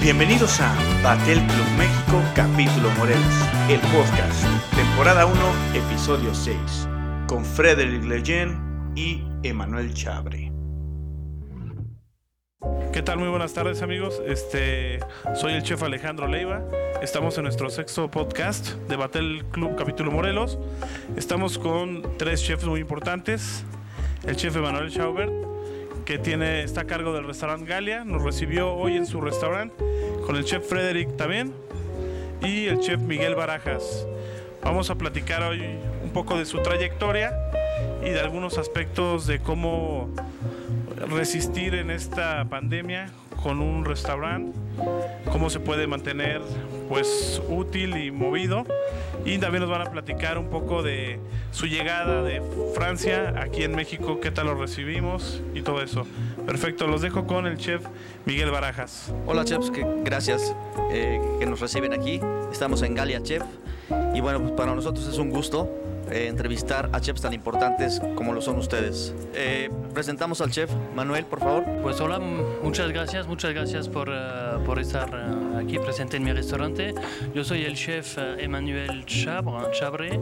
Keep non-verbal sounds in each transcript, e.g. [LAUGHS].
Bienvenidos a Batel Club México, capítulo Morelos, el podcast, temporada 1, episodio 6, con Frederick Leyen y Emanuel Chabre. ¿Qué tal? Muy buenas tardes amigos. Este, soy el chef Alejandro Leiva. Estamos en nuestro sexto podcast de Batel Club Capítulo Morelos. Estamos con tres chefs muy importantes. El chef Emanuel Schaubert, que tiene, está a cargo del restaurante Galia, nos recibió hoy en su restaurante, con el chef Frederick también y el chef Miguel Barajas. Vamos a platicar hoy un poco de su trayectoria y de algunos aspectos de cómo resistir en esta pandemia con un restaurante, cómo se puede mantener pues útil y movido y también nos van a platicar un poco de su llegada de Francia aquí en México, qué tal lo recibimos y todo eso. Perfecto, los dejo con el chef Miguel Barajas. Hola chefs, gracias eh, que nos reciben aquí. Estamos en Galia Chef y bueno, pues para nosotros es un gusto eh, entrevistar a chefs tan importantes como lo son ustedes. Eh, presentamos al chef Manuel, por favor. Pues hola, muchas gracias, muchas gracias por, uh, por estar aquí presente en mi restaurante. Yo soy el chef Emmanuel Chabre, Chabre.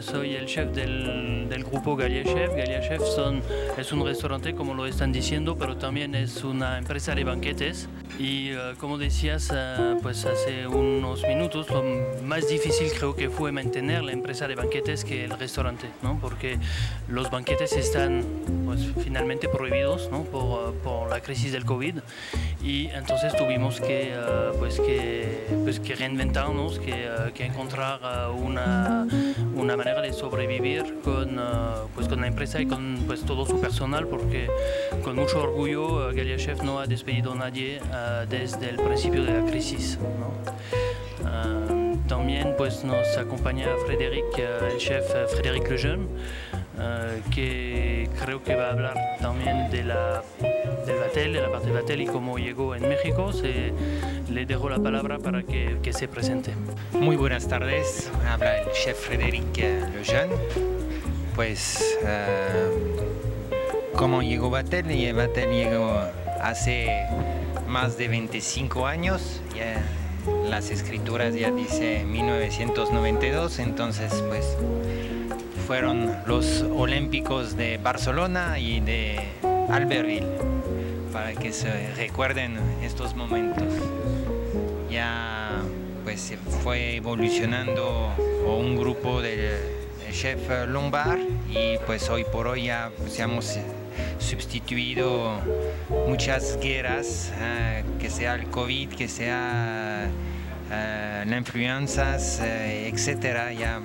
soy el chef del, del, grupo Galia Chef. Galia Chef son, es un restaurante, como lo están diciendo, pero también es una empresa de banquetes. Y como decías, pues hace unos minutos, lo más difícil creo que fue mantener la empresa de banquetes que el restaurante, ¿no? porque los banquetes están pues, finalmente prohibidos ¿no? por, por, la crisis del COVID y entonces tuvimos que, uh, pues que, pues que reinventarnos, que, uh, que encontrar uh, una, una, manera de sobrevivir con, pues con la empresa y con pues, todo su personal, porque con mucho orgullo Galia Chef no ha despedido a nadie desde el principio de la crisis. ¿no? También pues, nos acompaña Frédéric, el chef Frédéric Lejeune, uh, que creo que va a hablar también de la, del Batel, de la parte de Batel y cómo llegó en México. Le dejo la palabra para que, se presente. Muy buenas tardes, habla el chef Frédéric Lejeune. Pues, ¿cómo llegó Batel? Batel llegó hace más de 25 años. Las escrituras ya dice 1992, entonces pues fueron los Olímpicos de Barcelona y de Albertville para que se recuerden estos momentos. Ya pues fue evolucionando un grupo de, chef Lombard y pues hoy por hoy ya pues, sustituido muchas guerras, uh, que sea el COVID, que sea uh, las influencias, uh, etcétera, ya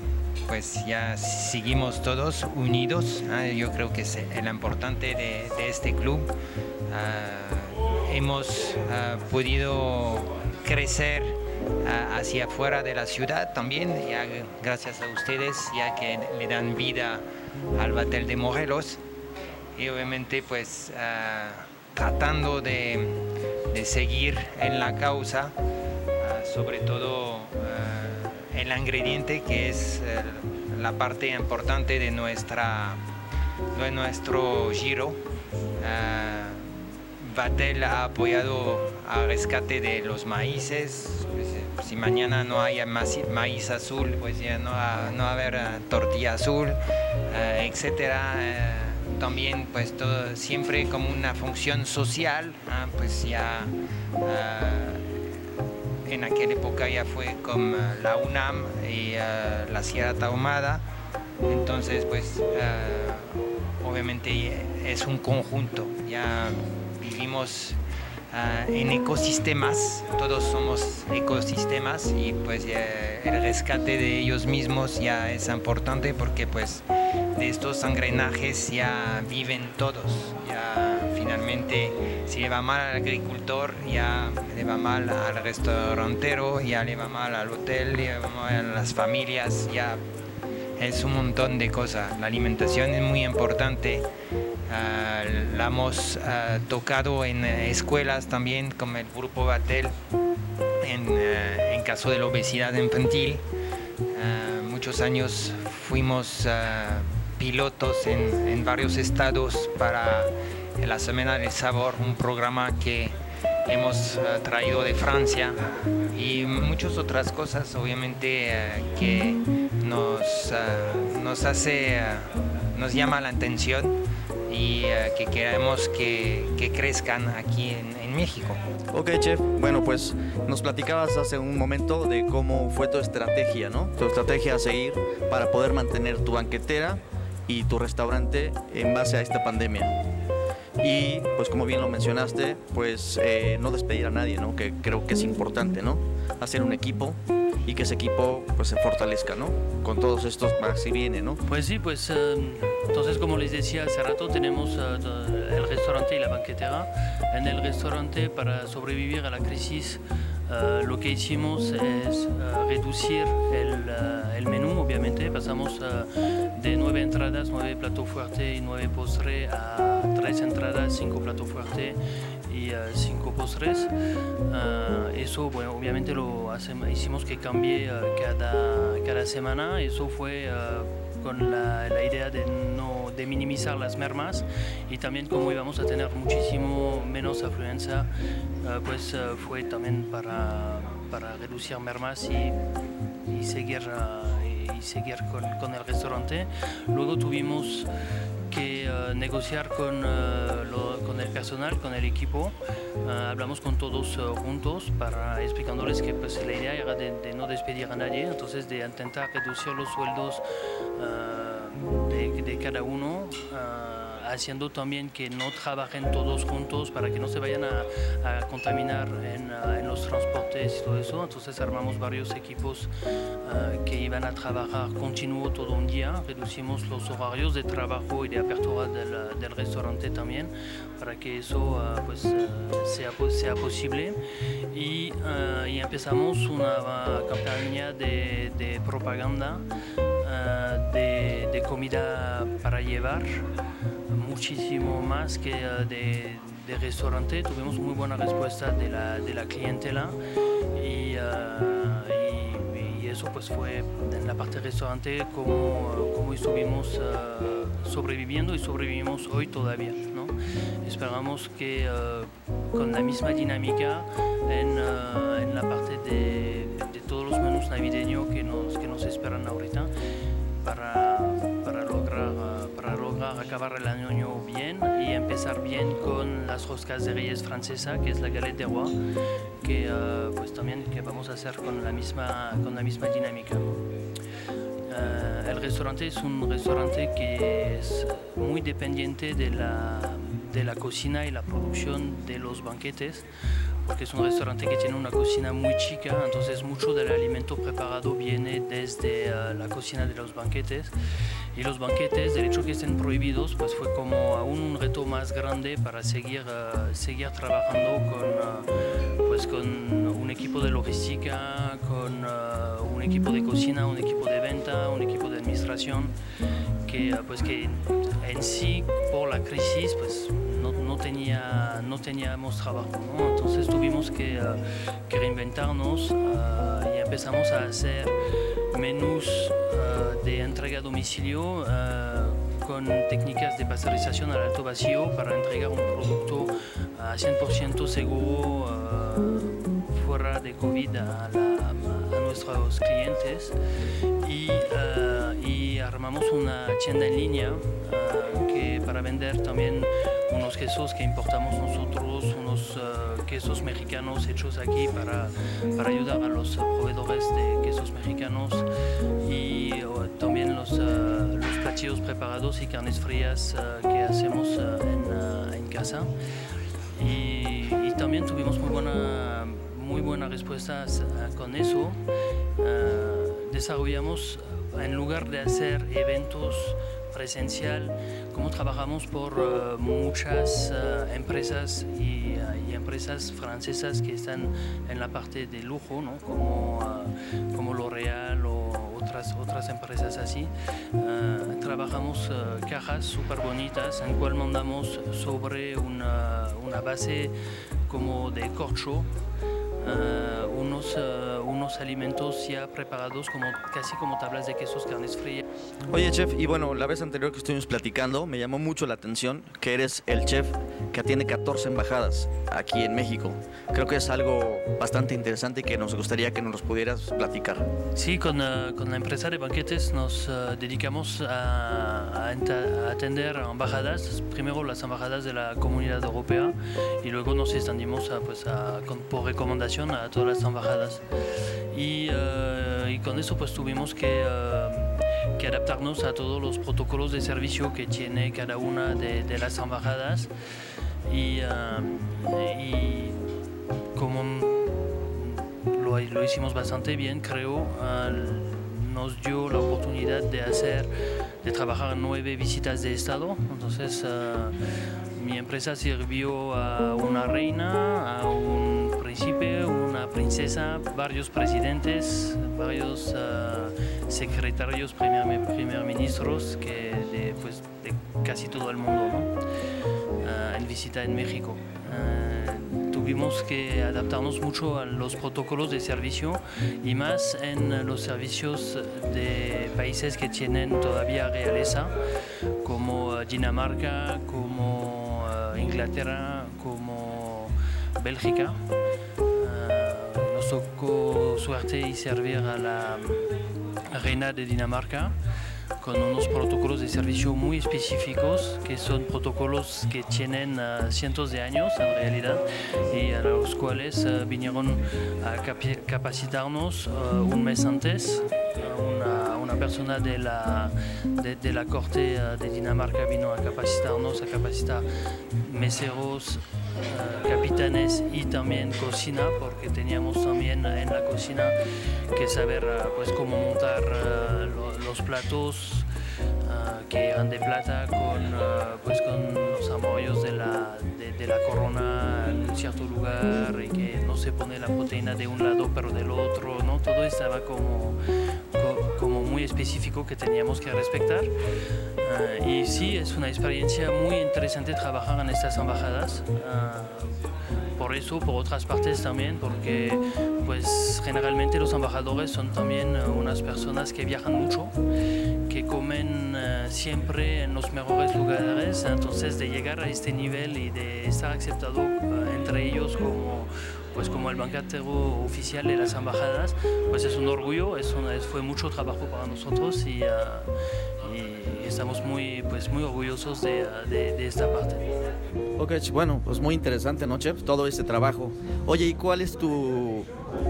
pues ya seguimos todos unidos. yo creo que es lo importante de, de este club. hemos podido crecer hacia afuera de la ciudad también, ya gracias a ustedes, ya que le dan vida al Batel de Morelos y obviamente pues uh, tratando de, de, seguir en la causa, uh, sobre todo uh, el ingrediente que es la parte importante de, nuestra, de nuestro giro. Batel ha apoyado al rescate de los maíces. Pues, si mañana no hay maíz, azul, pues ya no va, no haber tortilla azul, etcétera también pues todo, siempre como una función social, ¿ah? pues ya uh, en aquella época ya fue con ah, la UNAM y uh, la Sierra Tahumada, entonces pues obviamente es un conjunto, ya vivimos en ecosistemas, todos somos ecosistemas y pues el rescate de ellos mismos ya es importante porque pues de estos engranajes ya viven todos. Ya finalmente, si le va mal al agricultor, ya le va mal al restaurantero, ya le va mal al hotel, ya le va mal a las familias, ya es un montón de cosas. La alimentación es muy importante. Uh, la hemos uh, tocado en uh, escuelas también, como el grupo Batel, en, en caso de la obesidad infantil. muchos años fuimos pilotos en, varios estados para la Semana del Sabor, un programa que hemos eh, traído de Francia y muchas otras cosas obviamente eh, que nos, eh, nos hace, nos llama la atención y que queremos que, que crezcan aquí en, en México. Ok, chef. Bueno, pues nos platicabas hace un momento de cómo fue tu estrategia, ¿no? Tu estrategia a seguir para poder mantener tu banquetera y tu restaurante en base a esta pandemia. Y pues como bien lo mencionaste, pues eh, no despedir a nadie, ¿no? Que creo que es importante, ¿no? Hacer un equipo y que ese equipo pues se fortalezca, ¿no? Con todos estos más y viene, ¿no? Pues sí, pues eh, entonces como les decía hace rato, tenemos eh, el restaurante y la banquetera. En el restaurante, para sobrevivir a la crisis, eh, lo que hicimos es reducir el, el, menú, obviamente. Pasamos de nueve entradas, nueve platos fuertes y nueve postres a tres entradas, cinco platos fuertes y cinco postres. eso, bueno, obviamente lo hacemos, hicimos que cambie cada, cada semana. Eso fue con la, la, idea de, no, de minimizar las mermas y también como íbamos a tener muchísimo menos afluencia, pues fue también para, para reducir mermas y, y seguir, y seguir con, con, el restaurante. Luego tuvimos que uh, negociar con, lo, con, el personal, con el equipo. Uh, hablamos con todos juntos para explicándoles que pues, la idea era de, de, no despedir a nadie, entonces de intentar reducir los sueldos de, cada uno haciendo también que no trabajen todos juntos para que no se vayan a, contaminar en, uh, en, los transportes y todo eso. Entonces armamos varios equipos uh, que iban a trabajar continuo todo un día. Reducimos los horarios de trabajo y de apertura del, del restaurante también para que eso uh, pues, sea, sea, posible. Y, y, empezamos una campaña de, de propaganda de, de comida para llevar muchísimo más que uh, de, de, restaurante. Tuvimos muy buena respuesta de la, de la clientela y, uh, y, y, eso pues fue en la parte restaurante como, como estuvimos uh, sobreviviendo y sobrevivimos hoy todavía. ¿no? Esperamos que con la misma dinámica en, en la parte de, de, todos los menús navideños que nos, que nos esperan ahorita para, acabar el año bien y empezar bien con las roscas de reyes francesa, que es la galette de roi, que uh, pues también que vamos a hacer con la misma, con la misma dinámica. Uh, el restaurante es un restaurante que es muy dependiente de la, de la cocina y la producción de los banquetes porque es un restaurante que tiene una cocina muy chica, entonces mucho del alimento preparado viene desde uh, la cocina de los banquetes y los banquetes, del hecho que estén prohibidos, pues fue como aún un reto más grande para seguir, uh, seguir trabajando con, uh, pues con un equipo de logística, con un equipo de cocina, un equipo de venta, un equipo de administración, que, pues que en sí por la crisis pues no, no, tenía, no teníamos trabajo, ¿no? entonces tuvimos que, uh, que reinventarnos uh, y empezamos a hacer menús uh, de entrega a domicilio con técnicas de pasteurización al alto vacío para entregar un producto a 100% seguro fuera de COVID a, la, a nuestros clientes. Y, y, armamos una tienda en línea que para vender también unos quesos que importamos nosotros, unos uh, quesos mexicanos hechos aquí para, para, ayudar a los proveedores de quesos mexicanos y uh, también los, uh, los, platillos preparados y carnes frías que hacemos en, en, casa. Y, y, también tuvimos muy buena, muy buena respuesta con eso. desarrollamos, en lugar de hacer eventos presencial, como trabajamos por uh, muchas uh, empresas y, uh, y, empresas francesas que están en la parte de lujo, ¿no? como, como L'Oréal o otras, otras empresas así. trabajamos cajas súper bonitas en cual mandamos sobre una, una base como de corcho uh, unos, uh, unos alimentos ya preparados como, casi como tablas de quesos, carnes frías. Oye, chef, y bueno, la vez anterior que estuvimos platicando, me llamó mucho la atención que eres el chef que tiene 14 embajadas aquí en México. Creo que es algo bastante interesante y que nos gustaría que nos pudieras platicar. Sí, con, uh, con la empresa de banquetes nos dedicamos a, a, a, atender embajadas, primero las embajadas de la comunidad europea y luego nos extendimos a, pues, a, con, por recomendación a todas las embajadas. Y, uh, y con eso pues tuvimos que que adaptarnos a todos los protocolos de servicio que tiene cada una de, de las embajadas y, uh, y como lo, hicimos bastante bien creo nos dio la oportunidad de hacer de trabajar nueve visitas de estado entonces uh, mi empresa sirvió a una reina a un príncipe una princesa varios presidentes varios secretarios, primer, primer ministros que de, pues, de, casi todo el mundo ¿no? en visita en México. Uh, tuvimos que adaptarnos mucho a los protocolos de servicio y más en los servicios de países que tienen todavía realeza, como Dinamarca, como Inglaterra, Bélgica. nos tocó suerte y servir a la reina de Dinamarca con unos protocolos de servicio muy específicos que son protocolos que tienen uh, cientos de años en realidad y a los cuales uh, vinieron a cap- capacitarnos uh, un mes antes. Una, una, persona de la, de, de la corte de Dinamarca vino a capacitarnos, a capacitar meseros, capitanes y también cocina porque teníamos también en la cocina que saber uh, pues cómo montar lo, los platos que eran de plata con, pues con los amollos de la, de, la corona en cierto lugar y que no se pone la proteína de un lado pero del otro, ¿no? todo estaba como muy específico que teníamos que respetar. Uh, y sí, es una experiencia muy interesante trabajar en estas embajadas. Uh, por eso, por otras partes también, porque pues generalmente los embajadores son también uh, unas personas que viajan mucho, que comen siempre en los mejores lugares, entonces de llegar a este nivel y de estar aceptado entre ellos como pues como el banquetero oficial de las embajadas, pues es un orgullo, es una, fue mucho trabajo para nosotros y, uh, y estamos muy, pues muy orgullosos de, de, de, esta parte. Ok, bueno, pues muy interesante, ¿no, Chef? Todo este trabajo. Oye, ¿y cuál es tu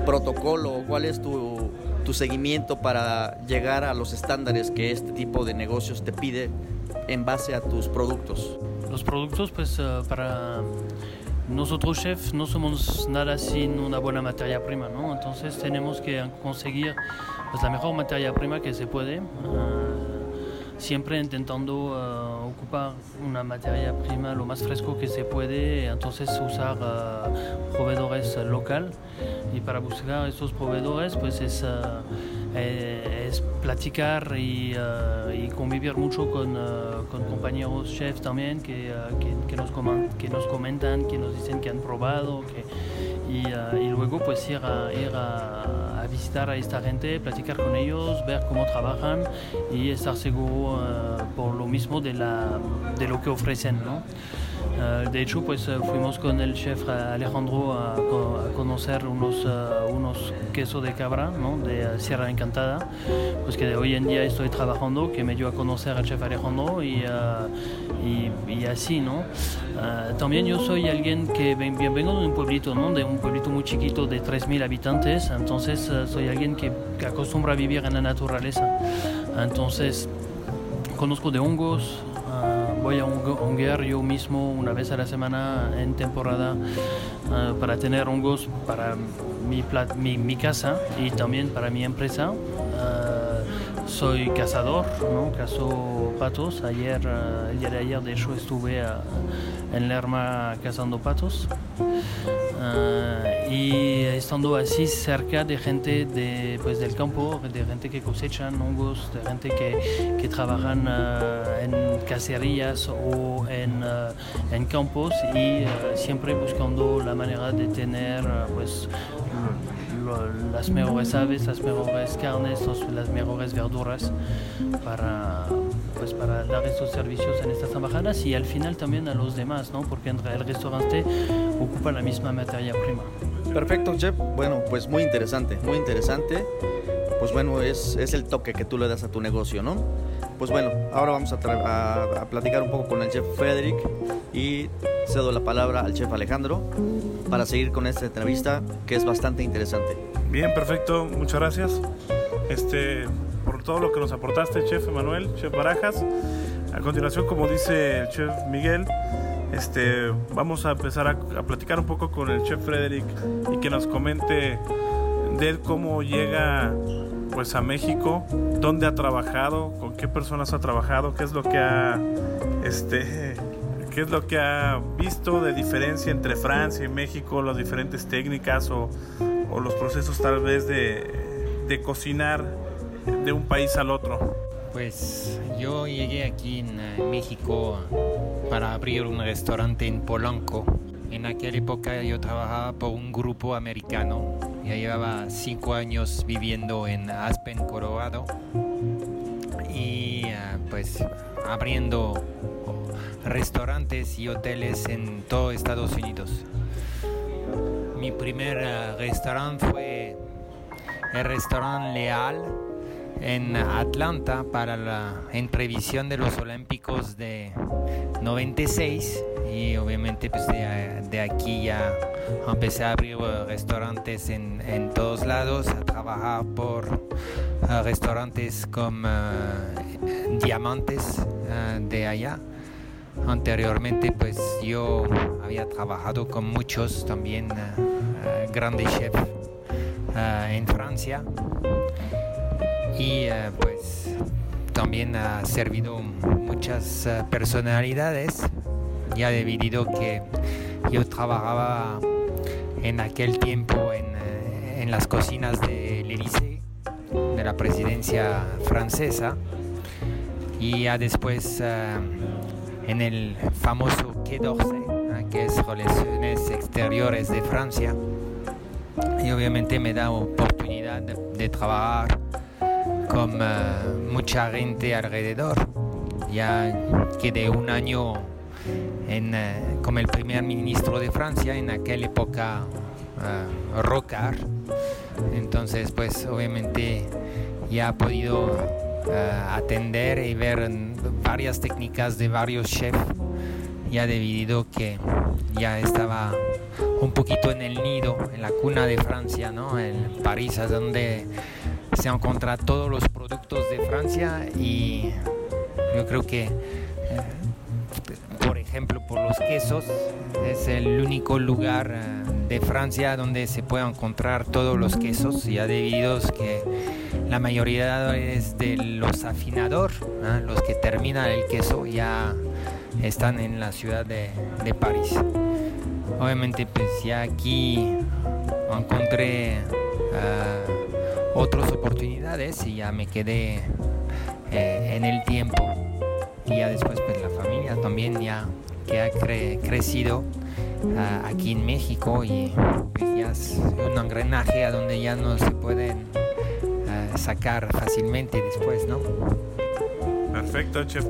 protocolo, cuál es tu, tu seguimiento para llegar a los estándares que este tipo de negocios te pide en base a tus productos? Los productos, pues uh, para nosotros chefs no somos nada sin una buena materia prima. Entonces tenemos que conseguir pues, la mejor materia prima que se puede, uh, siempre intentando uh, ocupar una materia prima lo más fresco que se puede, entonces usar uh, proveedores local y para buscar esos proveedores pues es es platicar y, uh, y, convivir mucho con, uh, con compañeros chefs también que, que, nos que, nos comentan, que nos dicen que han probado y, luego pues ir, a, ir a, visitar a esta gente, platicar con ellos, ver cómo trabajan y estar seguro por lo mismo de, la, de lo que ofrecen. ¿no? Uh, de hecho, pues uh, fuimos con el chef Alejandro a, conocer unos, uh, unos quesos de cabra ¿no? de Sierra Encantada, pues que hoy en día estoy trabajando, que me dio a conocer al chef Alejandro y, y, así, ¿no? también yo soy alguien que ven, vengo de un pueblito, ¿no? De un pueblito muy chiquito de 3.000 habitantes, entonces soy alguien que, que acostumbra a vivir en la naturaleza. Entonces, conozco de hongos, voy a honguear yo mismo una vez a la semana en temporada uh, para tener hongos para mi, mi, mi, casa y también para mi empresa. Uh, soy cazador, ¿no? cazo patos. Ayer, el día de ayer, de hecho, estuve en Lerma cazando patos. y estando así cerca de gente de, pues, del campo, de gente que cosechan hongos, de gente que, que trabajan en cacerías o en, en campos y siempre buscando la manera de tener pues, las mejores aves, las mejores carnes, las mejores verduras para, pues para dar estos servicios en estas embajadas y al final también a los demás, ¿no? porque el restaurante ocupa la misma materia prima. Perfecto, chef. Bueno, pues muy interesante, muy interesante. Pues bueno, es, es el toque que tú le das a tu negocio, ¿no? Pues bueno, ahora vamos a, a, platicar un poco con el chef Frederick y cedo la palabra al chef Alejandro para seguir con esta entrevista que es bastante interesante. Bien, perfecto, muchas gracias este, todo lo que nos aportaste, chef Emanuel, chef Barajas. A continuación, como dice el chef Miguel, este, vamos a empezar a, platicar un poco con el chef Frederick y que nos comente de cómo llega pues a México, dónde ha trabajado, con qué personas ha trabajado, qué es lo que ha este qué es lo que ha visto de diferencia entre Francia y México, las diferentes técnicas o, o los procesos tal vez de, de, cocinar de un país al otro. Pues yo llegué aquí en eh, México para abrir un restaurante en Polanco. En aquella época yo trabajaba por un grupo americano. Ya llevaba cinco años viviendo en Aspen, Colorado. Y eh, pues abriendo restaurantes y hoteles en todo Estados Unidos. Mi primer eh, restaurante fue el restaurante Leal en Atlanta para la en previsión de los Olímpicos de 96 y obviamente pues de, aquí ya empecé a abrir eh, restaurantes en, en todos lados, a trabajar por eh, restaurantes como Diamantes de allá. Anteriormente pues yo había trabajado con muchos también eh, eh, grandes chefs eh, en Francia y pues también ha servido muchas personalidades ya debido que yo trabajaba en aquel tiempo en, en las cocinas del Élysée de la presidencia francesa y ya después en el famoso Quai d'Orsay, que es Relaciones Exteriores de Francia. Y obviamente me da oportunidad de, trabajar con eh, mucha gente alrededor. Ya quedé un año en, eh, como el primer ministro de Francia en aquella época uh, Rocard. Entonces, pues obviamente ya ha podido atender y ver varias técnicas de varios chefs ya debido que ya estaba un poquito en el nido, en la cuna de Francia, ¿no? en París, es donde se encuentran todos los productos de Francia y yo creo que, eh, por ejemplo, por los quesos, es el único lugar eh, de Francia donde se puede encontrar todos los quesos, ya debido que la mayoría es de los afinadores, los que terminan el queso ya están en la ciudad de, París. Obviamente pues ya aquí encontré ah, otras oportunidades y ya me quedé eh, en el tiempo y ya después pues la familia también ya que ha crecido ah, aquí en México y pues, ya es un engranaje a donde ya no se pueden sacar fácilmente después, ¿no? Perfecto, chef.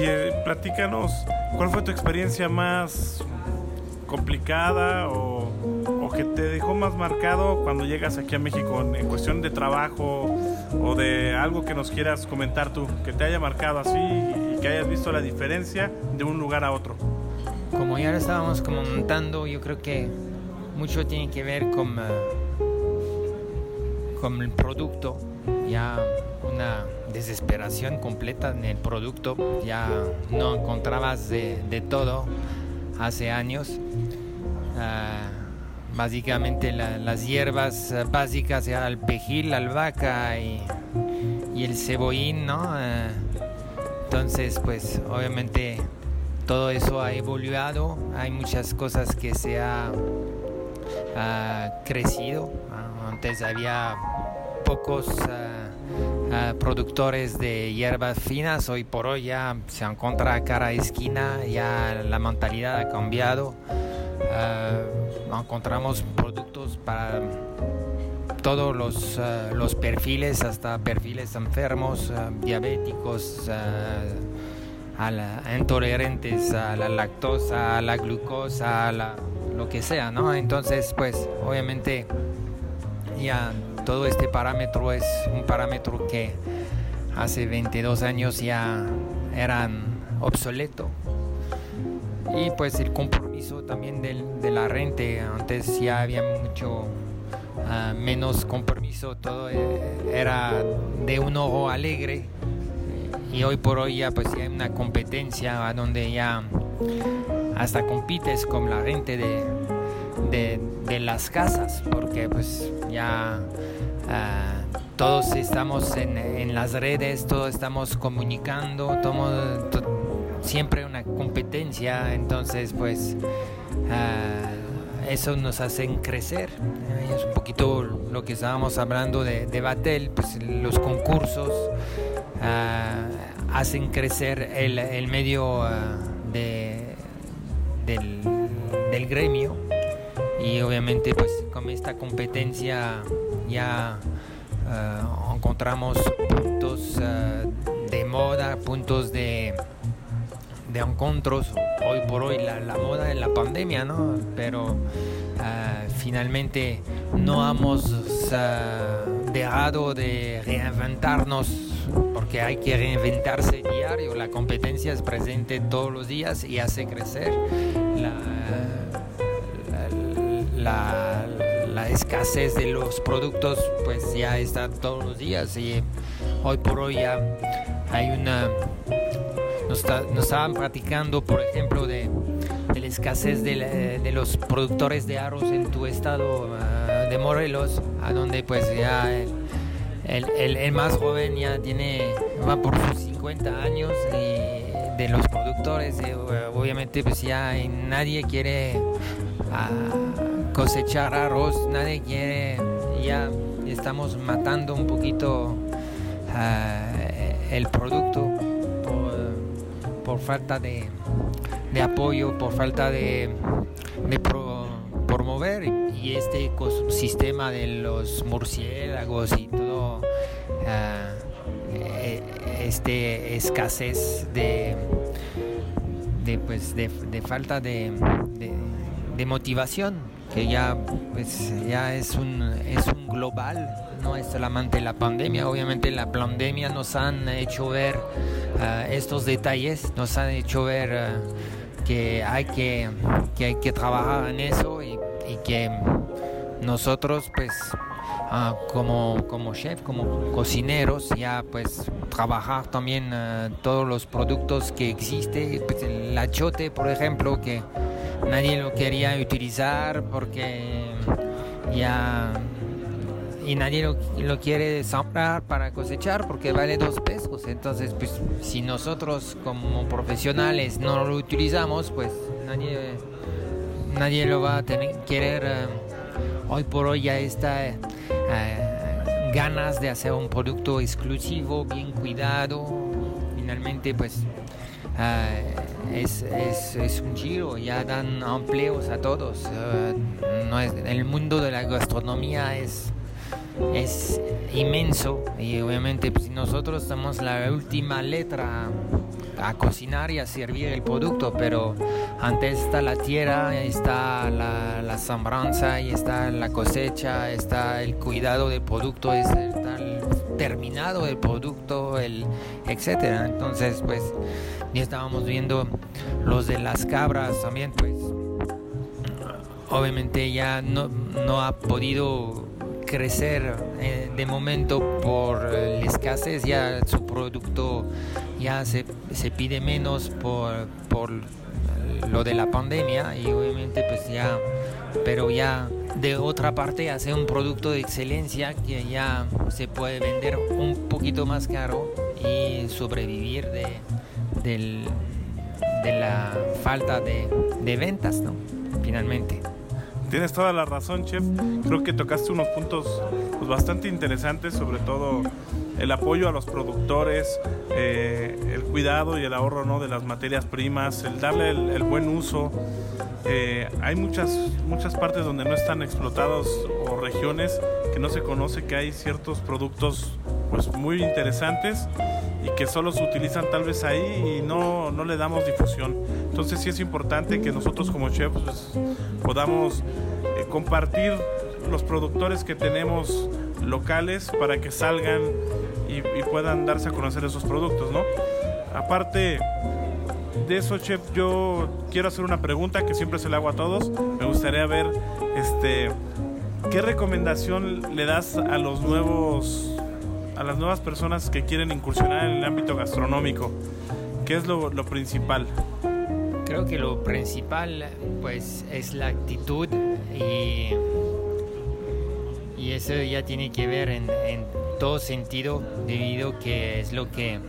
Y eh, platícanos, ¿cuál fue tu experiencia más complicada o, que te dejó más marcado cuando llegas aquí a México en, cuestión de trabajo o de algo que nos quieras comentar tú, que te haya marcado así y que hayas visto la diferencia de un lugar a otro? Como ya lo estábamos comentando, yo creo que mucho tiene que ver con, eh, con el producto ya una desesperación completa en el producto, ya no encontrabas de, todo hace años. Ah, básicamente las hierbas básicas era el pejil, la albahaca y, el cebollín, ¿no? Ah, entonces, pues obviamente todo eso ha evolucionado, hay muchas cosas que se ha, crecido. Antes había pocos productores de hierbas finas, hoy por hoy ya se encuentra a cara esquina, ya la mentalidad ha cambiado. Encontramos productos para todos los, los perfiles, hasta perfiles enfermos, diabéticos, a intolerantes a la lactosa, a la glucosa, a la, lo que sea, ¿no? Entonces, pues obviamente ya todo este parámetro es un parámetro que hace 22 años ya eran obsoleto. Y pues el compromiso también de la renta, antes ya había mucho ah, menos compromiso, todo eh, era de un ojo alegre. Y hoy por hoy ya pues hay una competencia donde ya hasta compites con la gente de, de, las casas porque pues ya ah, todos estamos en, en, las redes, todos estamos comunicando, todo, siempre una competencia, entonces pues ah, eso nos hace crecer. Es un poquito lo que estábamos hablando de, de Batel, pues los concursos. Ah, hacen crecer el, medio ah, de, del, gremio y obviamente pues con esta competencia ya encontramos puntos de moda, puntos de, de encuentros. Hoy por hoy la, moda es la pandemia, ¿no? Pero finalmente no hemos dejado de reinventarnos porque hay que reinventarse diario, la competencia es presente todos los días y hace crecer la, la, escasez de los productos, pues ya está todos los días y hoy por hoy ya hay una... Nos, estaban platicando, por ejemplo, de, la escasez de, de, los productores de arroz en tu estado ah, de Morelos, a donde pues ya el, el, más joven ya tiene, va por sus 50 años y de los productores, eh, obviamente pues ya nadie quiere ah, cosechar arroz, nadie quiere, ya estamos matando un poquito ah, el producto por, falta de, apoyo, por falta de, de promover y este ecosistema de los murciélagos y todo eh, este escasez de de, pues, de, falta de, de, motivación que ya pues ya es un es un global no es solamente la pandemia obviamente la pandemia nos han hecho ver ah, estos detalles nos han hecho ver ah, que hay que, que hay que trabajar en eso y que nosotros pues ah, como, como chef, como cocineros, ya pues trabajar también todos los productos que existen, pues, el achote por ejemplo, que nadie lo quería utilizar porque ya y nadie lo, lo, quiere sembrar para cosechar porque vale dos pesos. Entonces, pues si nosotros como profesionales no lo utilizamos, pues nadie nadie lo va a tener, querer. Eh, hoy por hoy ya está eh, ganas de hacer un producto exclusivo, bien cuidado. Finalmente, pues eh, es, es, un giro, ya dan empleos a todos. no es, el mundo de la gastronomía es, es inmenso y obviamente pues, nosotros somos la última letra a cocinar y a servir el producto, pero antes está la tierra, está la, la sembranza, y está la cosecha, está el cuidado del producto, está terminado del producto, el etcétera. Entonces, pues ya estábamos viendo los de las cabras también, pues obviamente ya no, no ha podido crecer eh, de momento por la escasez, ya su producto ya se, se pide menos por, por lo de la pandemia y obviamente pues ya, pero ya de otra parte hace un producto de excelencia que ya se puede vender un poquito más caro y sobrevivir de, del, de la falta de, de ventas, ¿no? Finalmente. Tienes toda la razón, chef. Creo que tocaste unos puntos pues, bastante interesantes, sobre todo el apoyo a los productores, eh, el cuidado y el ahorro ¿no? de las materias primas, el darle el, el buen uso. Eh, hay muchas, muchas partes donde no están explotados o regiones que no se conoce que hay ciertos productos pues, muy interesantes y que solo se utilizan tal vez ahí y no, no le damos difusión. Entonces sí es importante que nosotros como chefs pues, podamos eh, compartir los productores que tenemos locales para que salgan y, y, puedan darse a conocer esos productos, ¿no? Aparte de eso, chef, yo quiero hacer una pregunta que siempre se le hago a todos. Me gustaría ver, este, ¿qué recomendación le das a los nuevos a las nuevas personas que quieren incursionar en el ámbito gastronómico? ¿Qué es lo, principal? Creo que lo principal pues es la actitud y, y eso ya tiene que ver en todo sentido debido que es lo que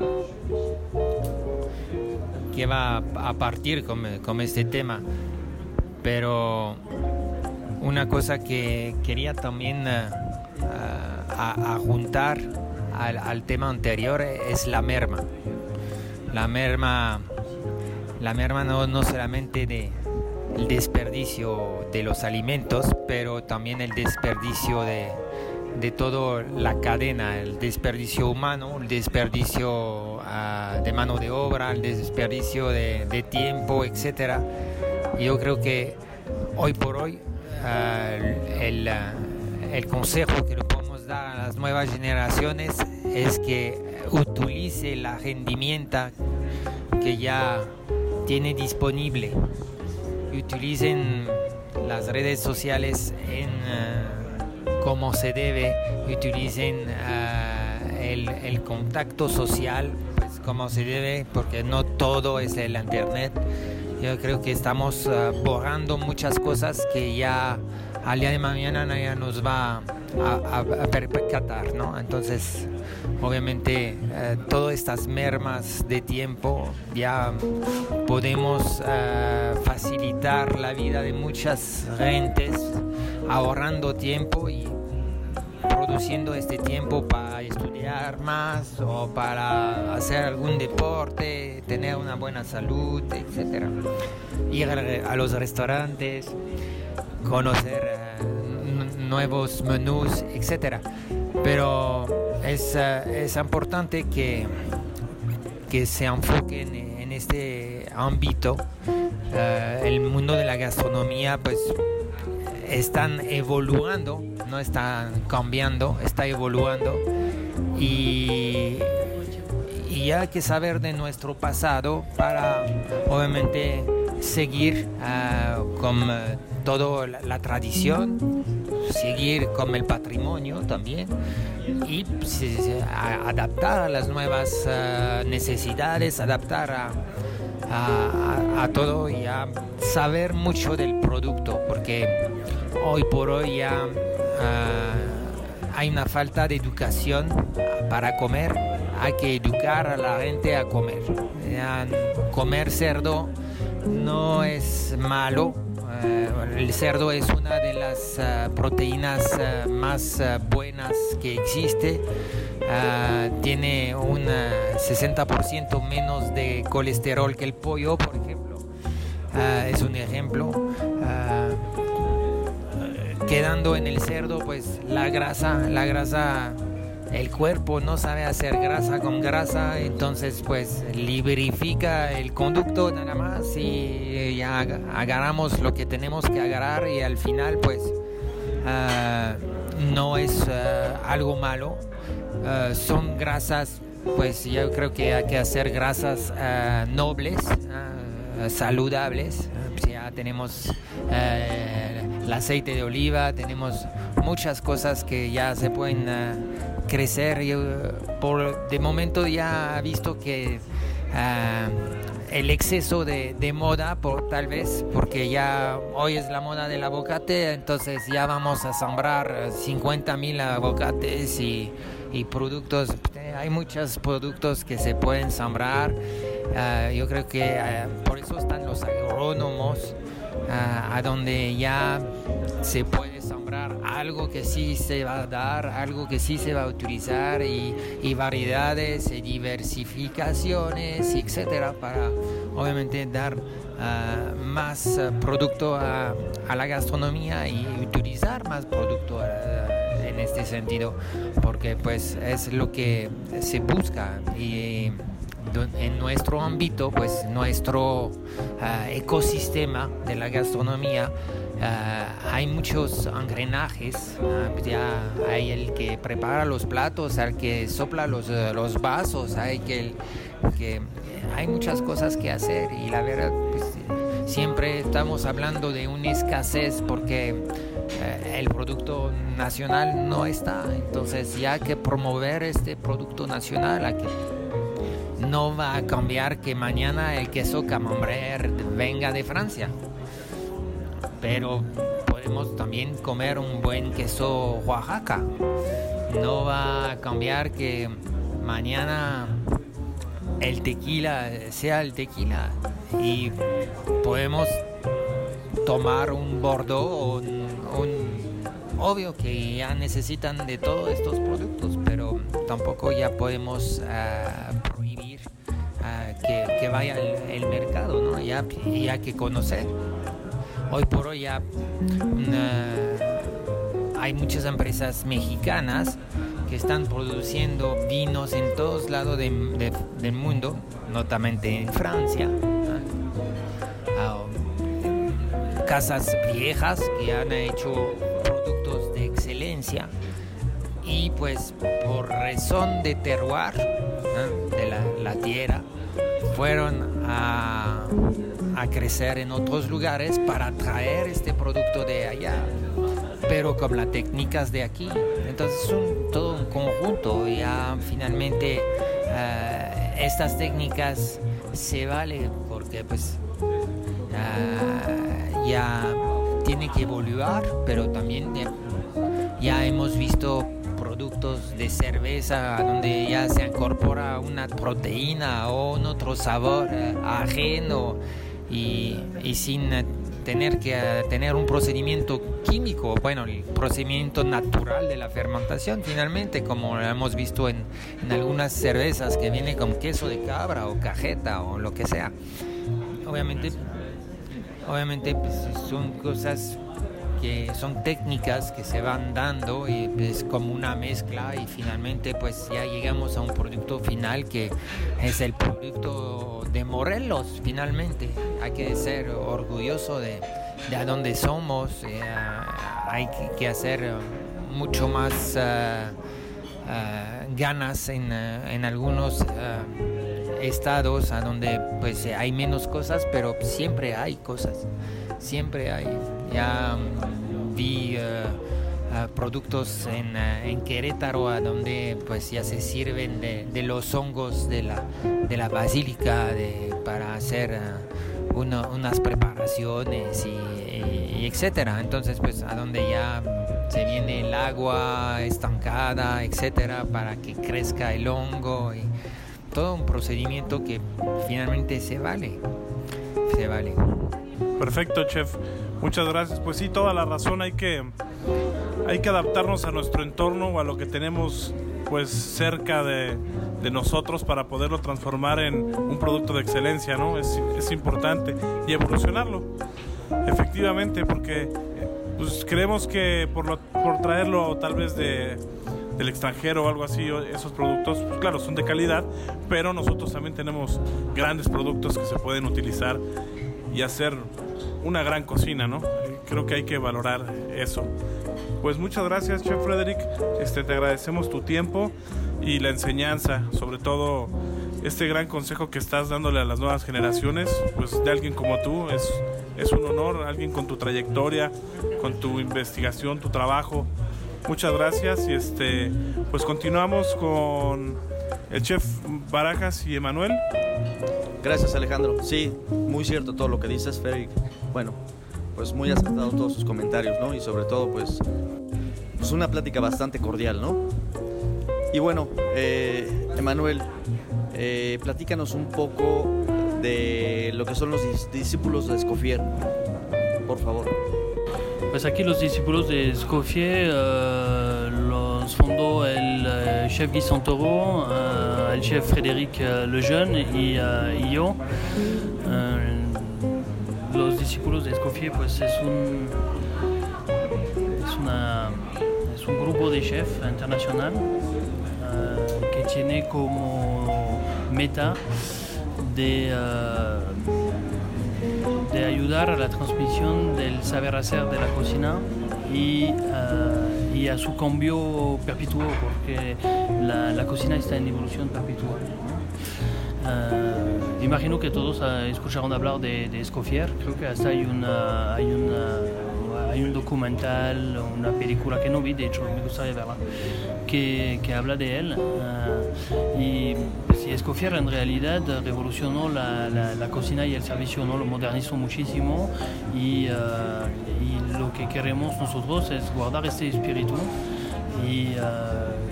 que va a partir con, con este tema pero una cosa que quería también uh, a, juntar al, tema anterior es la merma. La merma, la merma no, no solamente de desperdicio de los alimentos, pero también el desperdicio de, de toda la cadena, el desperdicio humano, el desperdicio uh, de mano de obra, el desperdicio de, tiempo, etc. Yo creo que hoy por hoy el, uh, el consejo que le podemos dar a las nuevas generaciones es que utilice la rendimienta que ya tiene disponible utilicen las redes sociales en como se debe utilicen uh, el, contacto social pues como se debe porque no todo es el internet yo creo que estamos uh, borrando muchas cosas que ya al día de mañana ya nos va a, a, percatar, ¿no? Entonces, obviamente, eh, todas estas mermas de tiempo ya podemos eh, facilitar la vida de muchas gentes ahorrando tiempo y produciendo este tiempo para estudiar más o para hacer algún deporte, tener una buena salud, etc. Ir a los restaurantes, conocer uh, nuevos menús, etc. Pero es, uh, es importante que, que se enfoquen en este ámbito. Uh, el mundo de la gastronomía, pues están evolucionando, no están cambiando, está evolucionando y, y hay que saber de nuestro pasado para obviamente seguir uh, con uh, toda la, tradición, seguir con el patrimonio también y pues, a, adaptar a las nuevas uh, necesidades, adaptar a, a, a, todo y a saber mucho del producto porque hoy por hoy ya hay una falta de educación para comer, hay que educar a la gente a comer. Comer cerdo no es malo. Uh, el cerdo es una de las uh, proteínas uh, más buenas que existe. tiene un 60% menos de colesterol que el pollo, por ejemplo. es un ejemplo. Quedando en el cerdo, pues la grasa, la grasa el cuerpo no sabe hacer grasa con grasa, entonces pues librifica el conducto nada más y ya agarramos lo que tenemos que agarrar y al final pues uh, no es uh, algo malo, uh, son grasas, pues yo creo que hay que hacer grasas nobles, saludables, ya tenemos el aceite de oliva, tenemos muchas cosas que ya se pueden crecer. Yo, por, de momento ya ha visto que uh, el exceso de, de, moda, por, tal vez, porque ya hoy es la moda del aguacate, entonces ya vamos a sembrar 50 mil aguacates y, y, productos. Hay muchos productos que se pueden sembrar Ah, yo creo que por eso están los agrónomos, a donde ya se puede sembrar algo que sí se va a dar, algo que sí se va a utilizar y, variedades y diversificaciones, etcétera, para obviamente dar ah, más ah, producto a, la gastronomía y utilizar más producto ah, en este sentido, porque pues es lo que se busca y en nuestro ámbito, pues nuestro ah, ecosistema de la gastronomía, ah, hay muchos engranajes, ah, ya hay el que prepara los platos, el que sopla los, eh, los vasos, hay que, hay muchas cosas que hacer y la verdad pues, siempre estamos hablando de una escasez porque eh, el producto nacional no está, entonces ya hay que promover este producto nacional, hay que no va a cambiar que mañana el queso camembert venga de Francia. Pero podemos también comer un buen queso Oaxaca. No va a cambiar que mañana el tequila sea el tequila. Y podemos tomar un Bordeaux o un, obvio que ya necesitan de todos estos productos, pero tampoco ya podemos ah, ah, que, vaya el, mercado, ¿no? Ya, que conocer. Hoy por hoy ya hay muchas empresas mexicanas que están produciendo vinos en todos lados de- de- del mundo, notamente en Francia. ¿no? Ah, casas viejas que han hecho productos de excelencia y pues por razón de terroir de la tierra fueron a, crecer en otros lugares para traer este producto de allá pero con las técnicas de aquí. Entonces es un- todo un conjunto. Ya finalmente eh, estas técnicas se valen porque pues ah, ya tiene que evolucionar, pero también ya hemos visto productos de cerveza donde ya se incorpora una proteína o un otro sabor eh, ajeno y, sin eh, tener que eh, tener un procedimiento químico, bueno, el procedimiento natural de la fermentación finalmente, como hemos visto en, en algunas cervezas que viene con queso de cabra o cajeta o lo que sea. Obviamente obviamente pues, son cosas que son técnicas que se van dando y es como una mezcla y finalmente pues ya llegamos a un producto final que es el producto de Morelos finalmente. Hay que ser orgulloso de, de a dónde somos eh, hay que, hacer mucho más eh, eh, ganas en, en algunos estados a donde pues hay menos cosas pero siempre hay cosas siempre hay ya vi eh, eh, productos en, eh, en Querétaro a donde pues ya se sirven de, los hongos de la, de la basílica de- para hacer unas preparaciones y, y- y etcétera. Entonces pues a donde ya se viene el agua estancada etcétera para que crezca el hongo y todo un procedimiento que finalmente se vale se vale Perfecto, chef. Muchas gracias. Pues sí, toda la razón. Hay que, hay que adaptarnos a nuestro entorno o a lo que tenemos pues cerca de, de nosotros para poderlo transformar en un producto de excelencia, ¿no? Es, es importante y evolucionarlo. Efectivamente, porque pues, creemos que por, lo- por traerlo tal vez de, del extranjero o algo así, esos productos, pues, claro, son de calidad, pero nosotros también tenemos grandes productos que se pueden utilizar y hacer una gran cocina, ¿no? Creo que hay que valorar eso. Pues muchas gracias, Chef Frederick. Este, te agradecemos tu tiempo y la enseñanza, sobre todo este gran consejo que estás dándole a las nuevas generaciones, pues de alguien como tú, es, es un honor, alguien con tu trayectoria, con tu investigación, tu trabajo. Muchas gracias y este, pues continuamos con el chef Barajas y Emanuel. Gracias Alejandro. Sí, muy cierto todo lo que dices, Frederick. Bueno, pues muy acertado todos sus comentarios, ¿no? Y sobre todo, pues, pues una plática bastante cordial, ¿no? Y bueno, eh, Emanuel, eh, platícanos un poco de lo que son los dis- discípulos de Escofier, por favor. Pues aquí los discípulos de Escoffier eh, los fundó el eh, chef Guy Santoro, el chef Frédéric eh, Lejeune y, yo. Eh, los discípulos de Escoffier pues es un, es, un grupo de chef internacional eh, que tiene como meta de... eh, de ayudar a la transmisión del saber hacer de la cocina y, eh, y a su cambio perpetuo, porque la, la cocina está en evolución perpetua. Eh, imagino que todos eh, escucharon hablar de, de Escoffier, creo que hasta hay, una, hay, una- hay un documental, una película que no vi, de hecho me gustaría verla, que, que habla de él. eh, y Escoffier en realidad revolucionó la, la- la cocina y el servicio, ¿no? lo modernizó muchísimo y, lo que queremos nosotros es guardar este espíritu y eh,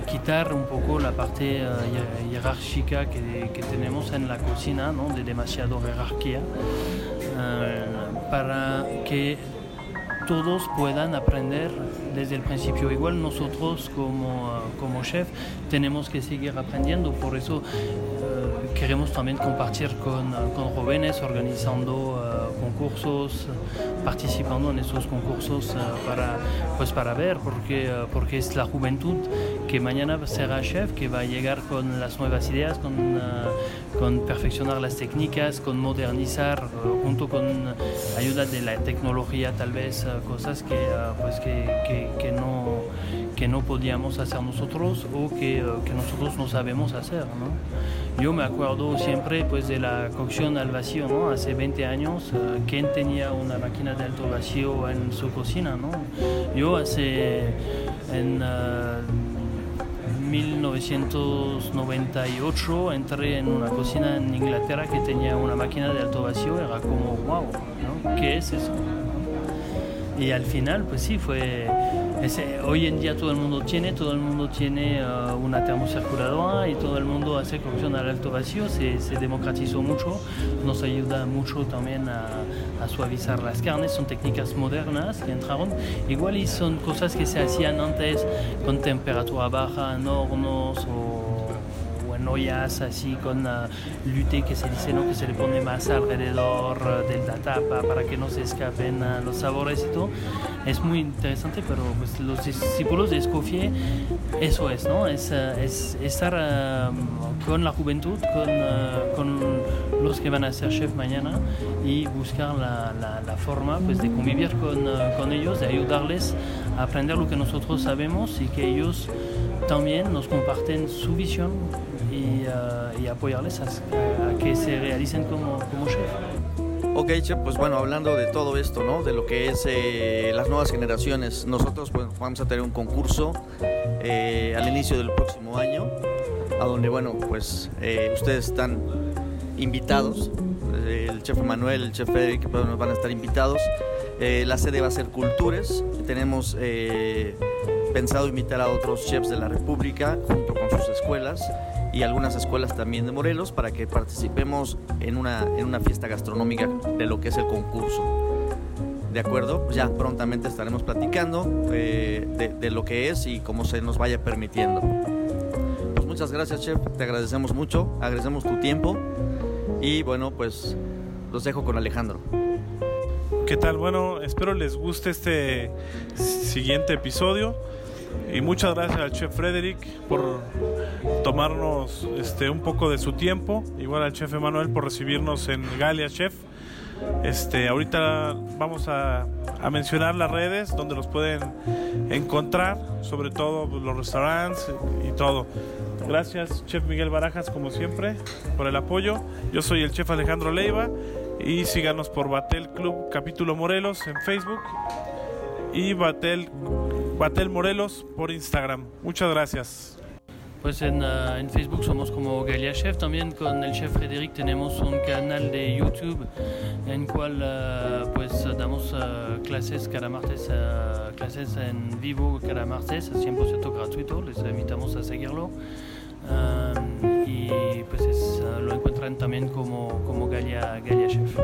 quitar un poco la parte hier- jerárquica que, tenemos en la cocina, ¿no? de demasiado jerarquía, eh, para que todos puedan aprender desde el principio. Igual nosotros como, como chef tenemos que seguir aprendiendo, por eso queremos también compartir con, eh, con jóvenes organizando eh, concursos, participando en estos concursos eh, para, pues para ver, porque, eh, porque es la juventud que mañana será chef, que va a llegar con las nuevas ideas, con, con perfeccionar las técnicas, con modernizar, junto con ayuda de la tecnología tal vez, cosas que, pues que- que no, que no podíamos hacer nosotros o que, eh, que nosotros no sabemos hacer. ¿no? Yo me acuerdo siempre pues, de la cocción al vacío, ¿no? hace 20 años, eh, ¿quién tenía una máquina de alto vacío en su cocina? ¿no? Yo hace en eh, 1998 entré en una cocina en Inglaterra que tenía una máquina de alto vacío, era como, wow, ¿no? ¿qué es eso? Y al final, pues sí, fue... ese- hoy en día todo el mundo tiene, todo el mundo tiene eh, una termocirculadora y todo el mundo hace cocción al alto vacío, se, democratizó mucho, nos ayuda mucho también a, a suavizar las carnes, son técnicas modernas que entraron, igual y son cosas que se hacían antes con temperatura baja en hornos o ollas así con uh, lute que se dice ¿no? que se le pone más alrededor uh, de la tapa para que no se escapen uh, los sabores y todo es muy interesante pero pues, los discípulos de Escoffier eso es no es, uh, es estar uh, con la juventud con, uh, con los que van a ser chef mañana y buscar la, la- la forma pues, de convivir con, uh, con ellos de ayudarles a aprender lo que nosotros sabemos y que ellos también nos comparten su visión y, uh, y apoyarles a, a que se realicen como, como chef. Ok, Chef, pues bueno, hablando de todo esto, ¿no? De lo que es eh, las nuevas generaciones, nosotros pues, vamos a tener un concurso eh, al inicio del próximo año, a donde, bueno, pues eh, ustedes están invitados, eh, el Chef Manuel, el Chef Frederick pues, van a estar invitados. Eh, la sede va a ser Cultures, tenemos eh, pensado invitar a otros chefs de la República junto con sus escuelas y algunas escuelas también de Morelos para que participemos en una, en una fiesta gastronómica de lo que es el concurso. ¿De acuerdo? Pues ya prontamente estaremos platicando eh, de, de lo que es y cómo se nos vaya permitiendo. Pues muchas gracias, chef. Te agradecemos mucho, agradecemos tu tiempo y bueno, pues los dejo con Alejandro. ¿Qué tal? Bueno, espero les guste este siguiente episodio. Y muchas gracias al chef Frederick por tomarnos este, un poco de su tiempo. Igual al chef Emanuel por recibirnos en Galia Chef. Este, ahorita vamos a, a mencionar las redes donde los pueden encontrar, sobre todo pues, los restaurantes y todo. Gracias, Chef Miguel Barajas, como siempre, por el apoyo. Yo soy el Chef Alejandro Leiva y síganos por Batel Club Capítulo Morelos en Facebook y Batel, Batel Morelos por Instagram. Muchas gracias. Pues en, uh, en, Facebook somos como Galia Chef, también con el chef Frederic tenemos un canal de YouTube en cual uh, pues damos uh, clases cada martes, clases en vivo cada martes, 100% gratuito, les invitamos a seguirlo. Um, y pues es lo encuentran también como, como Galia, Galia Chef.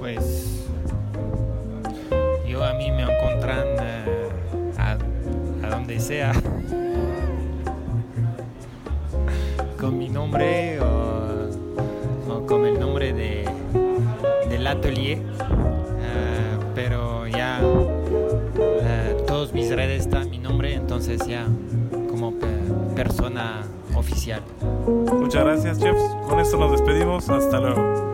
Pues yo a mí me encuentran eh, donde sea [LAUGHS] con mi nombre o, con el nombre de, del atelier, Eh, pero ya eh, todos mis redes están mi nombre, entonces ya como pe- persona oficial. Muchas gracias, chefs. Con esto nos despedimos. Hasta luego.